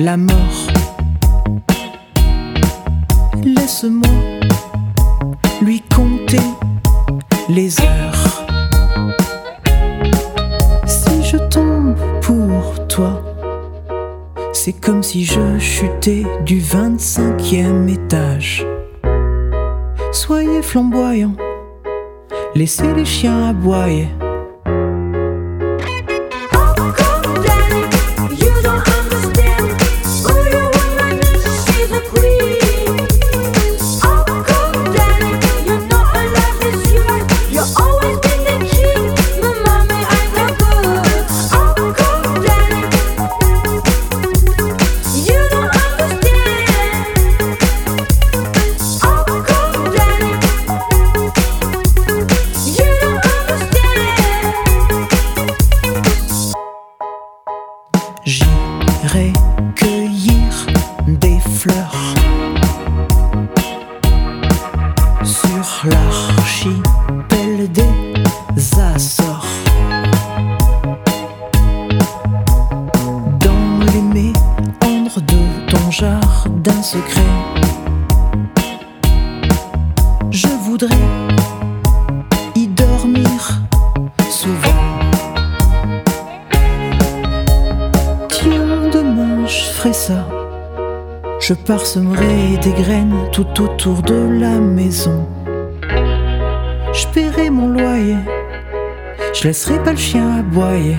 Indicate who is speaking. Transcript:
Speaker 1: la mort. Laisse-moi lui compter les heures. Si je tombe pour toi, c'est comme si je chutais du 25e étage. Soyez flamboyant, laissez les chiens aboyer. Jardin secret, je voudrais y dormir souvent. Tiens, demain je ferai ça. Je parsemerai des graines tout autour de la maison. Je paierai mon loyer. Je laisserai pas le chien aboyer.